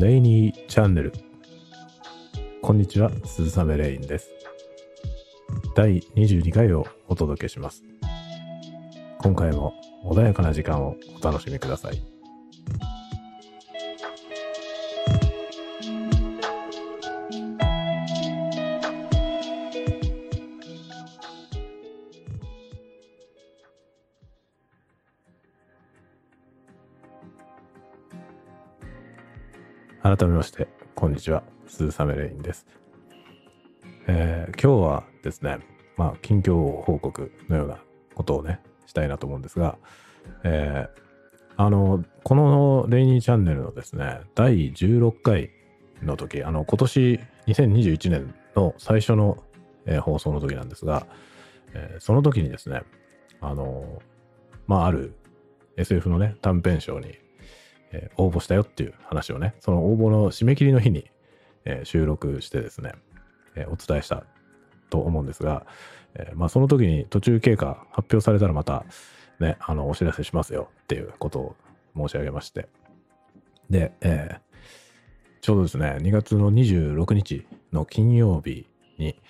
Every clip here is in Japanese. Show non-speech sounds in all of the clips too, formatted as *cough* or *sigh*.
レイニーチャンネル。こんにちは、鈴雨レインです。第22回をお届けします。今回も穏やかな時間をお楽しみください。改めまして、こんにちは、鈴雨レインです。えー今日はですね、まあ、近況報告のようなことをね、したいなと思うんですが、えーあの、このレイニーチャンネルのですね、第16回の時、あの、今年2021年の最初の、えー放送の時なんですが、えーその時にですね、あの、まあ、ある SF のね、短編賞に、えー応募したよっていう話をね、その応募の締め切りの日に、えー収録してですね、えーお伝えしたと思うんですが、えまあその時に途中経過発表されたらまたね、あの、お知らせしますよっていうことを申し上げまして。で、えちょうどですね、2月の26日の金曜日に、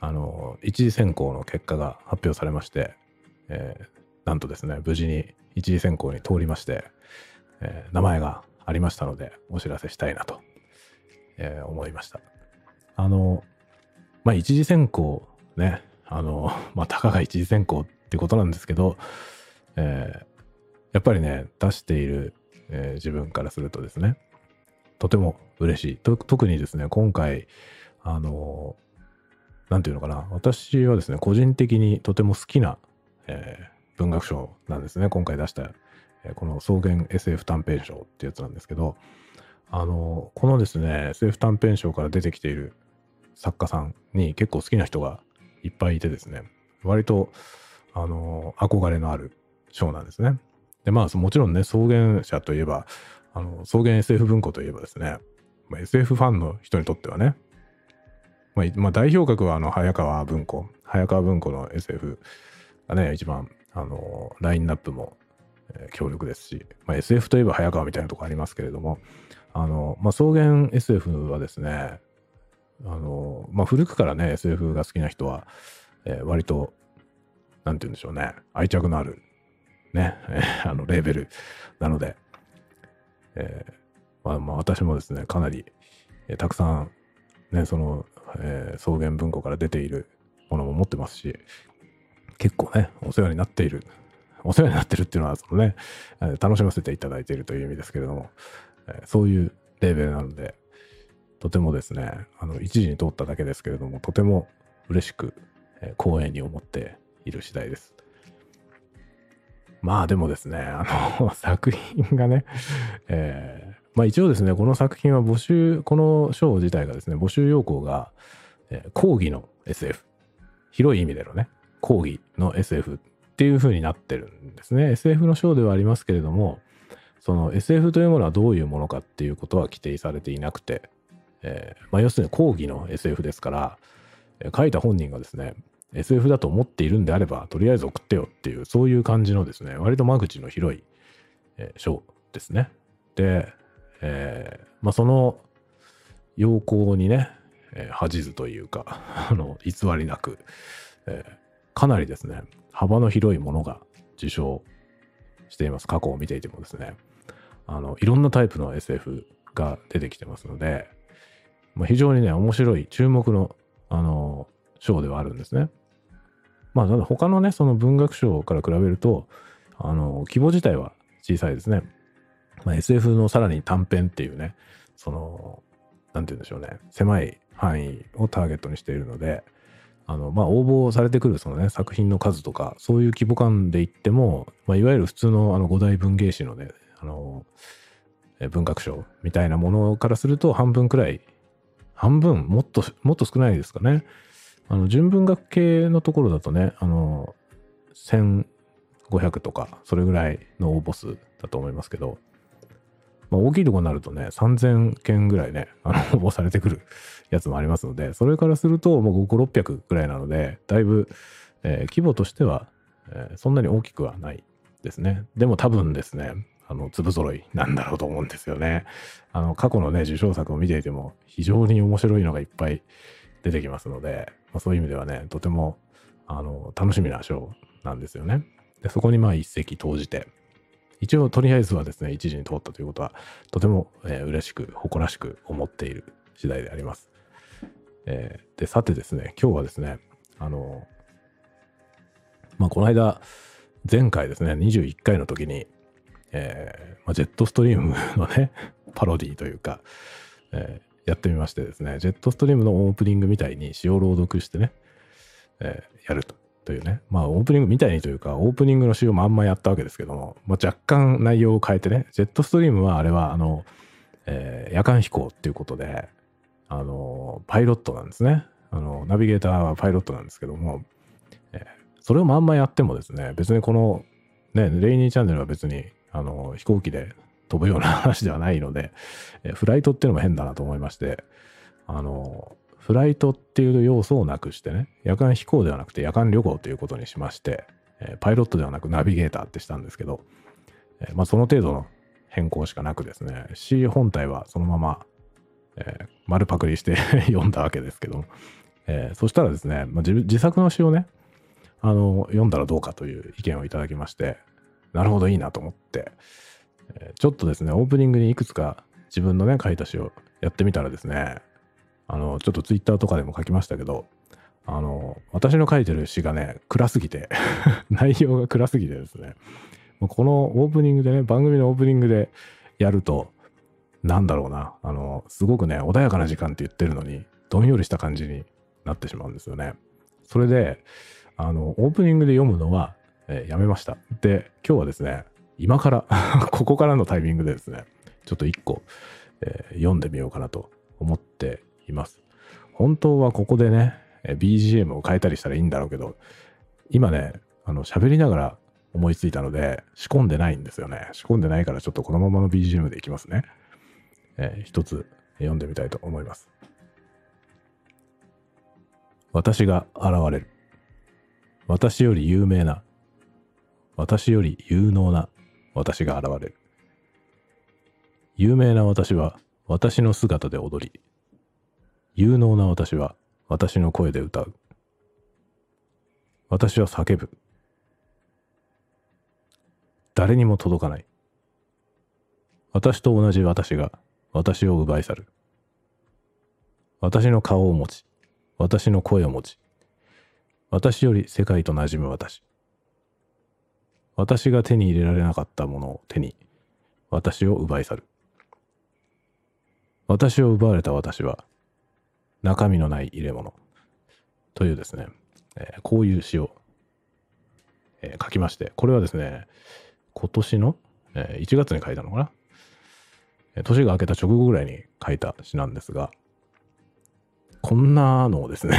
あの、一次選考の結果が発表されまして、えなんとですね、無事に一次選考に通りまして、えー名前がありましたので、お知らせしたいなと、えー思いました。あの、まあ、一次選考ね、あの、*laughs* まあ、たかが一次選考ってことなんですけど、えーやっぱりね、出している、えー自分からするとですね、とても嬉しい。特にですね、今回、あの、なんていうのかな、私はですね、個人的にとても好きな、えー文学賞なんですね、今回出した、この草原 SF 短編賞ってやつなんですけど、あの、このですね、SF 短編賞から出てきている作家さんに結構好きな人がいっぱいいてですね、割と、あの、憧れのある賞なんですね。で、まあ、もちろんね、草原社といえば、あの、草原 SF 文庫といえばですね、まあ、SF ファンの人にとってはね、まあ、まあ、代表格はあの、早川文庫、早川文庫の SF がね、一番、あの、ラインナップも、えー強力ですし、まあ、SF といえば早川みたいなとこありますけれども、あの、まあ、草原 SF はですね、あの、まあ、古くからね、SF が好きな人は、えー割と、なんて言うんでしょうね、愛着のある、ね、*laughs* あの、レーベルなので、えーまあ、まあ、私もですね、かなり、えーたくさん、ね、その、えー草原文庫から出ているものも持ってますし、結構ね、お世話になっている、お世話になってるっていうのは、そのね、楽しませていただいているという意味ですけれども、そういうレベルなので、とてもですね、あの、一時に通っただけですけれども、とても嬉しく、光栄に思っている次第です。まあでもですね、あの、*laughs* 作品がね、えーまあ一応ですね、この作品は募集、この賞自体がですね、募集要項が、えー講義の SF。広い意味でのね、講義の SF っていう風になってるんですね。SF の賞ではありますけれども、その SF というものはどういうものかっていうことは規定されていなくて、えーまあ要するに講義の SF ですから、えー書いた本人がですね、SF だと思っているんであれば、とりあえず送ってよっていう、そういう感じのですね、割と間口の広い、えー賞ですね。で、えーまあその要項にね、えー恥ずというか、*laughs* あの、偽りなく、えーかなりですね、幅の広いものが受賞しています。過去を見ていてもですね、あの、いろんなタイプの SF が出てきてますので、まあ、非常にね、面白い、注目の、あの、賞ではあるんですね。まあ、ただ他のね、その文学賞から比べると、あの、規模自体は小さいですね。まあ、SF のさらに短編っていうね、その、なんて言うんでしょうね、狭い範囲をターゲットにしているので、あの、まあ、応募されてくるそのね、作品の数とか、そういう規模感で言っても、まあ、いわゆる普通のあの五大文芸誌のね、あの、文学賞みたいなものからすると半分くらい、半分、もっと、もっと少ないですかね。あの、純文学系のところだとね、あの、1500とか、それぐらいの応募数だと思いますけど、まあ、大きいとこになるとね、3000件ぐらいね、あの、応募されてくるやつもありますので、それからすると、もう5、600ぐらいなので、だいぶ、えー規模としては、えーそんなに大きくはないですね。でも多分ですね、あの、粒揃いなんだろうと思うんですよね。あの、過去のね、受賞作を見ていても、非常に面白いのがいっぱい出てきますので、まあ、そういう意味ではね、とても、あの、楽しみな賞なんですよね。で、そこにまあ一石投じて、一応とりあえずはですね、一時に通ったということは、とても、えー、嬉しく、誇らしく思っている次第であります。えー、で、さてですね、今日はですね、あの、まあ、この間、前回ですね、21回の時に、えーまあ、ジェットストリームのね、*laughs* パロディというか、えー、やってみましてですね、ジェットストリームのオープニングみたいに詩を朗読してね、えー、やると。というね、まあオープニングみたいにというか、オープニングの詩をまんまやったわけですけども、まあ、若干内容を変えてね、ジェットストリームはあれはあの、えー、夜間飛行っていうことで、あの、パイロットなんですね。あの、ナビゲーターはパイロットなんですけども、えー、それをまんまやってもですね、別にこの、ね、レイニーチャンネルは別に、あの、飛行機で飛ぶような話ではないので、えー、フライトっていうのも変だなと思いまして、あの、フライトっていう要素をなくしてね、夜間飛行ではなくて夜間旅行ということにしまして、え、パイロットではなくナビゲーターってしたんですけど、え、まあその程度の変更しかなくですね、C 本体はそのままえ、丸パクリして *laughs* 読んだわけですけども、えー、そしたらですね、まあ、自作の詩をね、あの、読んだらどうかという意見をいただきまして、なるほどいいなと思って、えー、ちょっとですね、オープニングにいくつか自分のね、書いた詩をやってみたらですね、あの、ちょっとツイッターとかでも書きましたけど、あの、私の書いてる詩がね、暗すぎて *laughs* 内容が暗すぎてですね、このオープニングでね、番組のオープニングでやると、なんだろうな、あの、すごくね、穏やかな時間って言ってるのに、どんよりした感じになってしまうんですよね。それで、あの、オープニングで読むのは、えー、やめました。で、今日はですね、今から *laughs* ここからのタイミングでですね、ちょっと一個、えー、読んでみようかなと思っています。本当はここでね、BGM を変えたりしたらいいんだろうけど、今ね、あの、喋りながら思いついたので、仕込んでないんですよね。仕込んでないからちょっとこのままの BGM でいきますね。えー、一つ読んでみたいと思います。私が現れる。私より有名な、私より有能な私が現れる。有名な私は私の姿で踊り、有能な私は私の声で歌う。私は叫ぶ。誰にも届かない。私と同じ私が私を奪い去る。私の顔を持ち、私の声を持ち、私より世界と馴染む私。私が手に入れられなかったものを手に、私を奪い去る。私を奪われた私は、中身のない入れ物。というですね、えー、こういう詩を、えー、書きまして、これはですね、今年の、えー、1月に書いたのかな？年が明けた直後ぐらいに書いた詩なんですが、こんなのをですね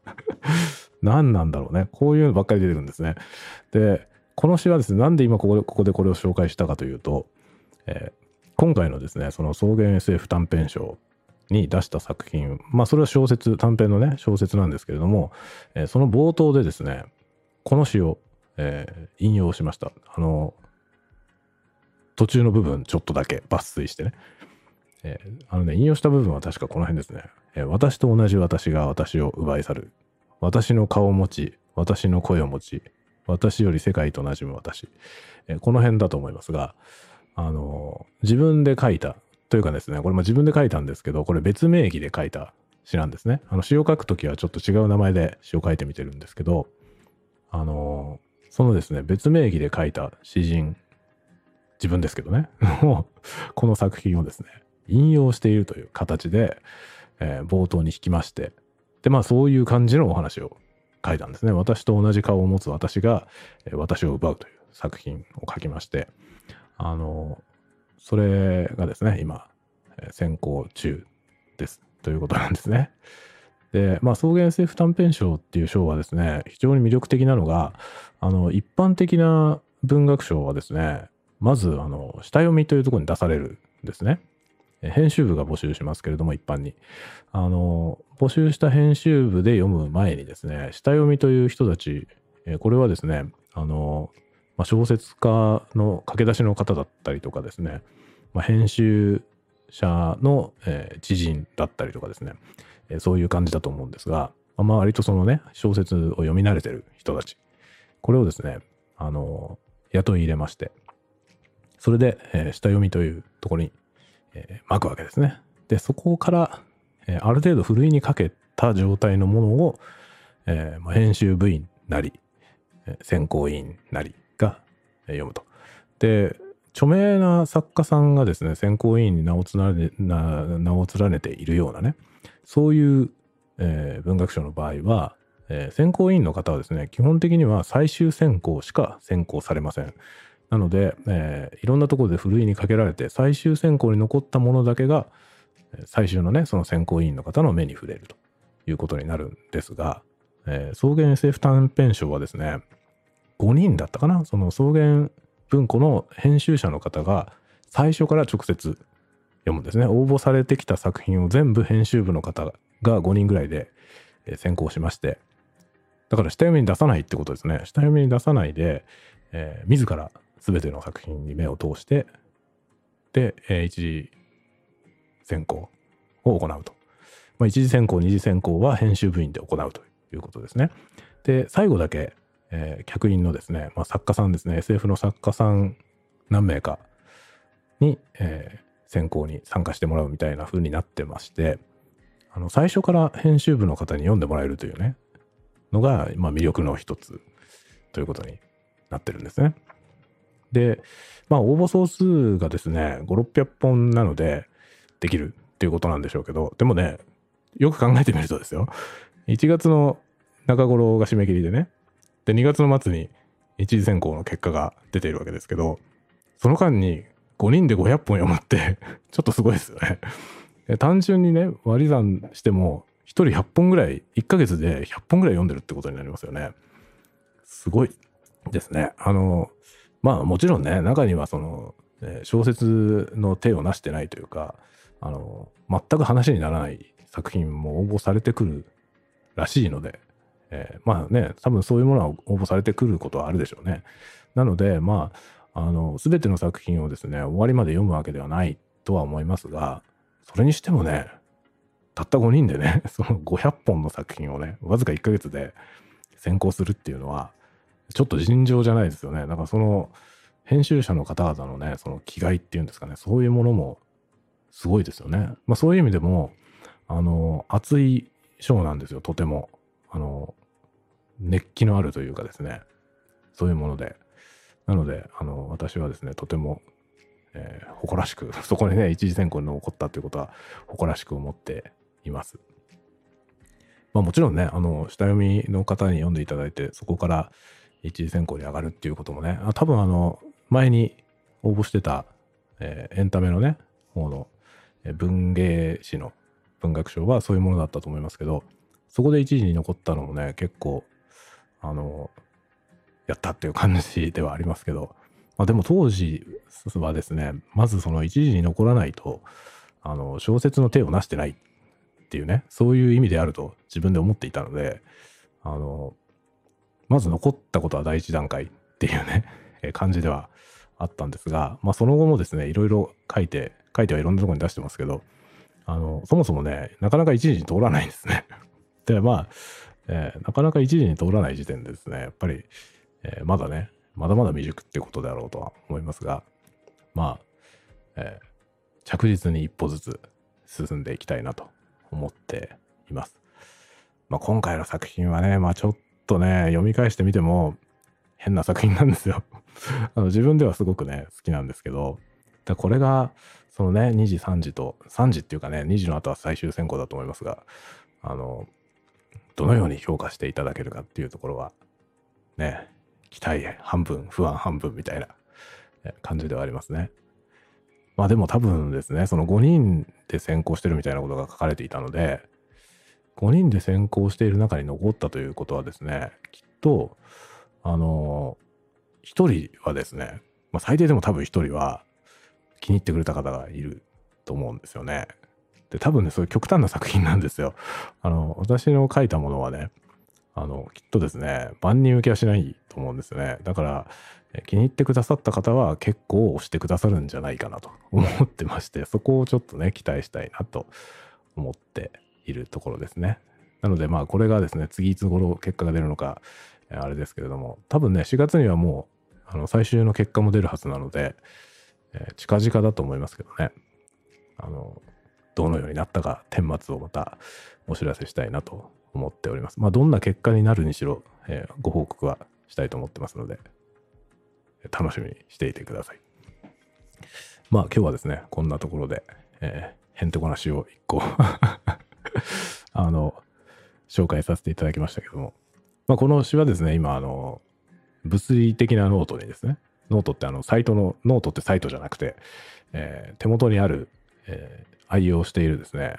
*laughs* 何なんだろうね。こういうのばっかり出てくるんですね。で、この詩はですね、なんで今ここでここでこれを紹介したかというと、えー、今回のですね、その草原 SF 短編賞に出した作品、まあそれは小説、短編のね、小説なんですけれども、えー、その冒頭でですね、この詩を、えー、引用しました。あの、途中の部分ちょっとだけ抜粋してね。えー、あのね、引用した部分は確かこの辺ですね。え、私と同じ私が私を奪い去る。私の顔を持ち、私の声を持ち、私より世界と馴染む私。え、この辺だと思いますが、あの自分で書いた、というかですね、これも自分で書いたんですけど、これ別名義で書いた詩なんですね。あの詩を書くときはちょっと違う名前で詩を書いてみてるんですけど、あのそのですね、別名義で書いた詩人自分ですけどね、*laughs* この作品をですね、引用しているという形で、えー、冒頭に引きまして、で、まあそういう感じのお話を書いたんですね。私と同じ顔を持つ私が、えー、私を奪うという作品を書きまして、あの、それがですね、今、えー、先行中です。ということなんですね。で、まあ、草原 SF 短編賞っていう賞はですね、非常に魅力的なのが、あの、一般的な文学賞はですね、まず、あの、下読みというところに出されるんですね。編集部が募集しますけれども、一般に。あの、募集した編集部で読む前にですね、下読みという人たち、これはですね、あの、まあ、小説家の駆け出しの方だったりとかですね、まあ、編集者の、えー、知人だったりとかですね、えー、そういう感じだと思うんですが、まあ、割とそのね、小説を読み慣れてる人たち、これをですね、あのー、雇い入れまして、それで、えー、下読みというところに、えー、巻くわけですね。で、そこから、えー、ある程度ふるいにかけた状態のものを、えーまあ、編集部員なり、選考委員なりが読むと。で、著名な作家さんがですね、選考委員に名を連ね名を連ねているようなね、そういう、えー、文学賞の場合は、えー、選考委員の方はですね、基本的には最終選考しか選考されません。なので、えー、いろんなところでふるいにかけられて、最終選考に残ったものだけが、最終のね、その選考委員の方の目に触れるということになるんですが、えー、草原 SF 短編賞はですね、5人だったかな？その草原文庫の編集者の方が最初から直接読むんですね。応募されてきた作品を全部編集部の方が5人ぐらいで選考しまして、だから下読みに出さないってことですね。下読みに出さないで、えー、自ら全ての作品に目を通して、で、えー、一次選考を行うと。まあ、一次選考、二次選考は編集部員で行うということですね。で、最後だけ、えー、客員のですね、まあ、作家さんですね、SF の作家さん何名かに、えー、選考に参加してもらうみたいな風になってまして、あの、最初から編集部の方に読んでもらえるというね、のが、まあ、魅力の一つということになってるんですね。で、まあ、応募総数がですね、5、600本なので、できるっていうことなんでしょうけど、でもね、よく考えてみるとですよ、1月の中頃が締め切りでね、で、2月の末に一次選考の結果が出ているわけですけど、その間に5人で500本読むって *laughs* ちょっとすごいですよね。単純にね、割り算しても、1人100本ぐらい、1ヶ月で100本ぐらい読んでるってことになりますよね。すごいですね。あの、まあもちろんね、中にはその、小説の手をなしてないというか、あの、全く話にならない作品も応募されてくるらしいので、えー、まあね、多分そういうものは応募されてくることはあるでしょうね。なので、まあ、あの、すべての作品をですね、終わりまで読むわけではないとは思いますが、それにしてもね、たった5人でね、*laughs* その500本の作品をね、わずか1ヶ月で選考するっていうのは、ちょっと尋常じゃないですよね。だからその、編集者の方々のね、その気概っていうんですかね、そういうものもすごいですよね。まあそういう意味でも、あの、熱い章なんですよ、とても。あの、熱気のあるというかですね、そういうもので。なので、あの、私はですね、とても、えー、誇らしく、*laughs* そこにね、一次選考に残ったということは、誇らしく思っています。まあもちろんね、あの、下読みの方に読んでいただいて、そこから一次選考に上がるっていうこともね、あ多分あの、前に応募してた、えー、エンタメのね、方の、え、文芸誌の文学賞はそういうものだったと思いますけど、そこで一時に残ったのもね、結構、あの、やったっていう感じではありますけど、まあでも当時はですね、まずその一時に残らないと、あの、小説の手をなしてないっていうね、そういう意味であると自分で思っていたので、あの、まず残ったことは第一段階っていうね、感じではあったんですが、まあその後もですね、いろいろ書いて、書いてはいろんなところに出してますけど、あの、そもそもね、なかなか一時に通らないんですね。で、まあ、えー、なかなか一時に通らない時点でですね、やっぱり、えー、まだね、まだまだ未熟ってことだろうとは思いますが、まあ、えー、着実に一歩ずつ進んでいきたいなと思っています。まあ、今回の作品はね、まあちょっとね、読み返してみても変な作品なんですよ *laughs* あの自分ではすごくね、好きなんですけど、でこれが、そのね、2時、3時と、3時っていうかね、2時の後は最終選考だと思いますが、あの、どのように評価していただけるかっていうところは、ね、期待半分、不安半分みたいな感じではありますね。まあでも多分ですね、その5人で先行してるみたいなことが書かれていたので、5人で先行している中に残ったということはですね、きっと、あの、1人はですね、まあ最低でも多分1人は気に入ってくれた方がいると思うんですよね。で、多分ね、そういう極端な作品なんですよ。あの、私の書いたものはね、あの、きっとですね、万人受けはしないと思うんですよね。だから、気に入ってくださった方は結構押してくださるんじゃないかなと *laughs* 思ってまして、そこをちょっとね、期待したいなと思っているところですね。なのでまあこれがですね、次いつ頃結果が出るのか、あれですけれども、多分ね、4月にはもうあの最終の結果も出るはずなので、えー、近々だと思いますけどね。あの、どのようになったか、顛末をまたお知らせしたいなと思っております。まあ、どんな結果になるにしろ、えー、ご報告はしたいと思ってますので、楽しみにしていてください。まあ、今日はですね、こんなところで、えー、へんてこな詩を一個 *laughs* あの、紹介させていただきましたけども、まあ、この詩はですね、今、あの、物理的なノートにですね、ノートってあの、サイトの、ノートってサイトじゃなくて、えー、手元にある、えー、愛用しているですね、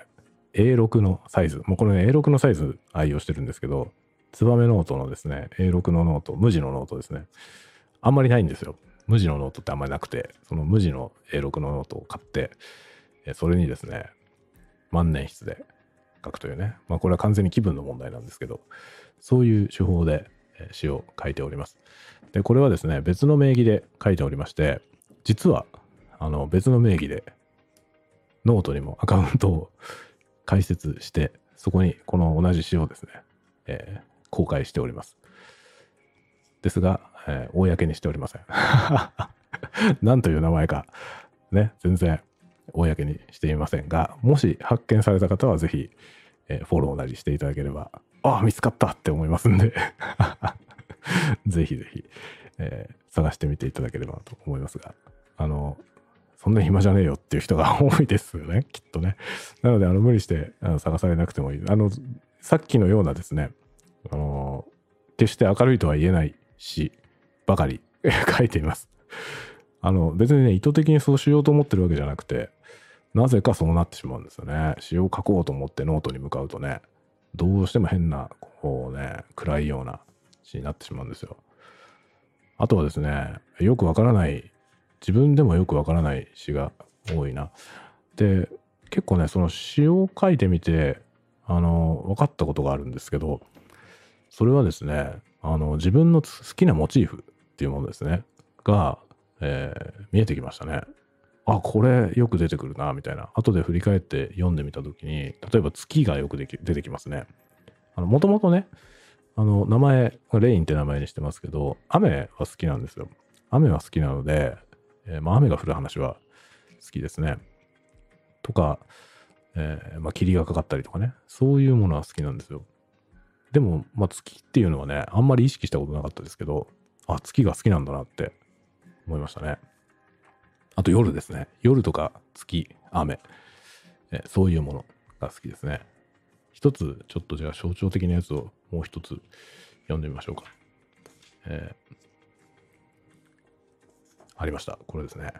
A6 のサイズ、もうこれね、A6 のサイズ愛用してるんですけど、ツバメノートのですね、A6 のノート、無地のノートですね。あんまりないんですよ。無地のノートってあんまりなくて、その無地の A6 のノートを買って、それにですね、万年筆で書くというね、まあこれは完全に気分の問題なんですけど、そういう手法で詩を書いております。で、これはですね、別の名義で書いておりまして、実は、あの、別の名義で、ノートにもアカウントを開設して、そこにこの同じ詩をですね、えー、公開しております。ですが、えー、公にしておりません。*laughs* 何という名前か、ね、全然公にしていませんが、もし発見された方はぜひ、えー、フォローなりしていただければ、ああ、見つかったって思いますんで *laughs* ぜひぜひ、えー、探してみていただければと思いますが、あの、そんな暇じゃねえよっていう人が *laughs* 多いですよね、きっとね。なので、あの、無理してあの探されなくてもいい。あの、さっきのようなですね、あの、決して明るいとは言えない詩ばかり *laughs* 書いています。あの、別にね、意図的にそうしようと思ってるわけじゃなくて、なぜかそうなってしまうんですよね。詩を書こうと思ってノートに向かうとね、どうしても変な、こうね、暗いような詩になってしまうんですよ。あとはですね、よくわからない、自分でもよくわからない詩が多いな。で、結構ね、その詩を書いてみて、あの、分かったことがあるんですけど、それはですね、あの、自分の好きなモチーフっていうものですね、が、えー、見えてきましたね。あ、これよく出てくるな、みたいな。後で振り返って読んでみたときに、例えば月がよくでき出てきますね。もともとね、あの、名前、レインって名前にしてますけど、雨は好きなんですよ。雨は好きなので、えー、まあ、雨が降る話は好きですね。とか、えー、まあ、霧がかかったりとかね。そういうものは好きなんですよ。でも、まあ、月っていうのはね、あんまり意識したことなかったですけど、あ、月が好きなんだなって思いましたね。あと夜ですね。夜とか月、雨、え、そういうものが好きですね。一つ、ちょっとじゃあ象徴的なやつをもう一つ読んでみましょうか。えー、ありました。これですね。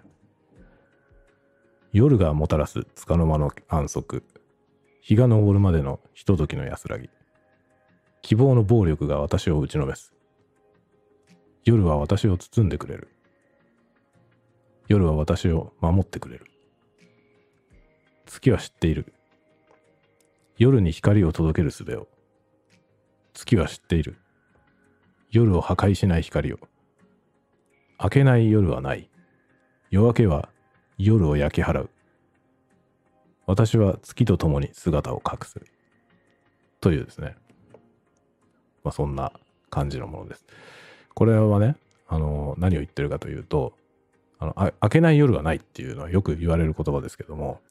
夜がもたらす束の間の安息。日が昇るまでのひとときの安らぎ。希望の暴力が私を打ちのめす。夜は私を包んでくれる。夜は私を守ってくれる。月は知っている。夜に光を届ける術を。月は知っている。夜を破壊しない光を。明けない夜はない。夜明けは夜を焼き払う。私は月と共に姿を隠す。というですね。まあ、そんな感じのものです。これはね、あの、何を言ってるかというと、あのあ明けない夜がないっていうのはよく言われる言葉ですけども、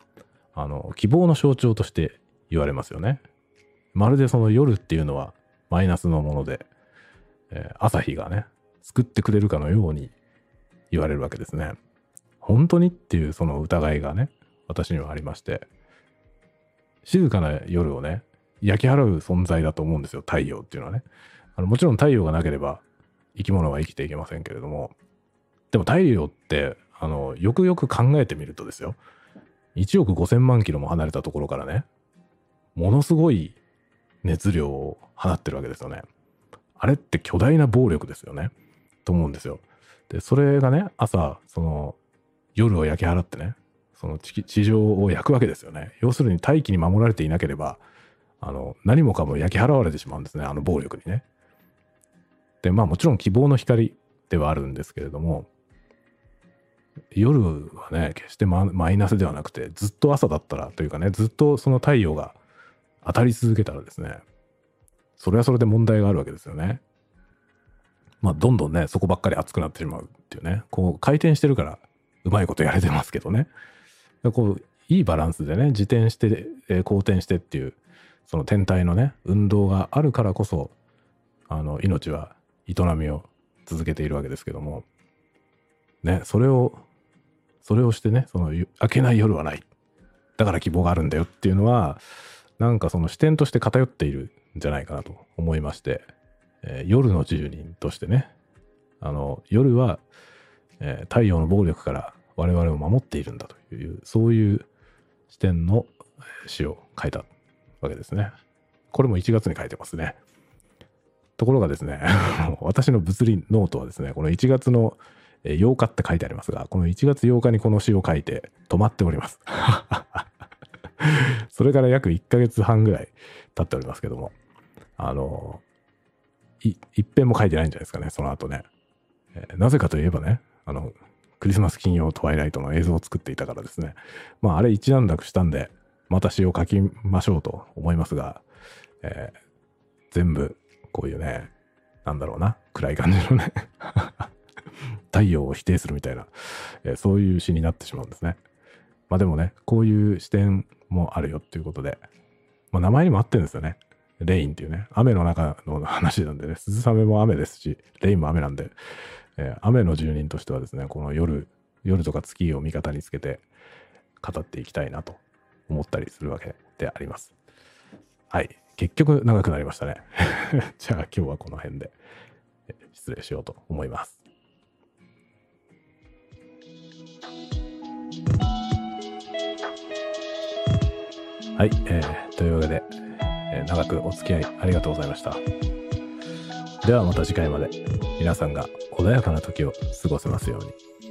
あの、希望の象徴として言われますよね。まるでその夜っていうのはマイナスのもので、えー、朝日がね、救ってくれるかのように言われるわけですね。本当にっていうその疑いがね、私にはありまして、静かな夜をね、焼き払う存在だと思うんですよ、太陽っていうのはね。あのもちろん太陽がなければ生き物は生きていけませんけれども、でも太陽って、あの、よくよく考えてみるとですよ、1億5000万キロも離れたところからね、ものすごい熱量を放ってるわけですよね。あれって巨大な暴力ですよね。と思うんですよ。で、それがね、朝、その、夜を焼き払ってね、その地上を焼くわけですよね。要するに大気に守られていなければ、あの、何もかも焼き払われてしまうんですね、あの暴力にね。で、まあもちろん希望の光ではあるんですけれども、夜はね、決してママイナスではなくて、ずっと朝だったらというかね、ずっとその太陽が当たり続けたらですね、それはそれで問題があるわけですよね。まあ、どんどんね、そこばっかり熱くなってしまうっていうね、こう回転してるから、うまいことやれてますけどね。こう、いいバランスでね、自転して、えー、好転してっていう、その天体のね、運動があるからこそ、あの、命は営みを続けているわけですけども、ね、それを、それをしてね、その、明けない夜はない。だから希望があるんだよっていうのは、なんかその視点として偏っているんじゃないかなと思いまして、えー、夜の住人としてね、あの、夜は、えー、太陽の暴力から我々を守っているんだという、そういう視点の詩を書いたわけですね。これも1月に書いてますね。ところがですね、*laughs* 私の物理ノートはですね、この1月の8日って書いてありますが、この1月8日にこの詩を書いて止まっております。*laughs* それから約1ヶ月半ぐらい経っておりますけども、あの、い、一遍も書いてないんじゃないですかね、その後ね。えー、なぜかといえばね、あの、クリスマス金曜トワイライトの映像を作っていたからですね。まあ、あれ一段落したんで、また詩を書きましょうと思いますが、えー、全部、こういうね、なんだろうな、暗い感じのね *laughs* 太陽を否定するみたいな、えー、そういう詩になってしまうんですね。まあでもね、こういう視点もあるよっていうことで、まあ名前にも合ってるんですよね。レインっていうね、雨の中の話なんでね、鈴雨も雨ですし、レインも雨なんで、えー、雨の住人としてはですね、この夜、夜とか月を味方につけて語っていきたいなと思ったりするわけであります。はい。結局長くなりましたね。*laughs* じゃあ今日はこの辺で失礼しようと思います。はい、えー、というわけで、えー、長くお付き合いありがとうございました。ではまた次回まで皆さんが穏やかな時を過ごせますように。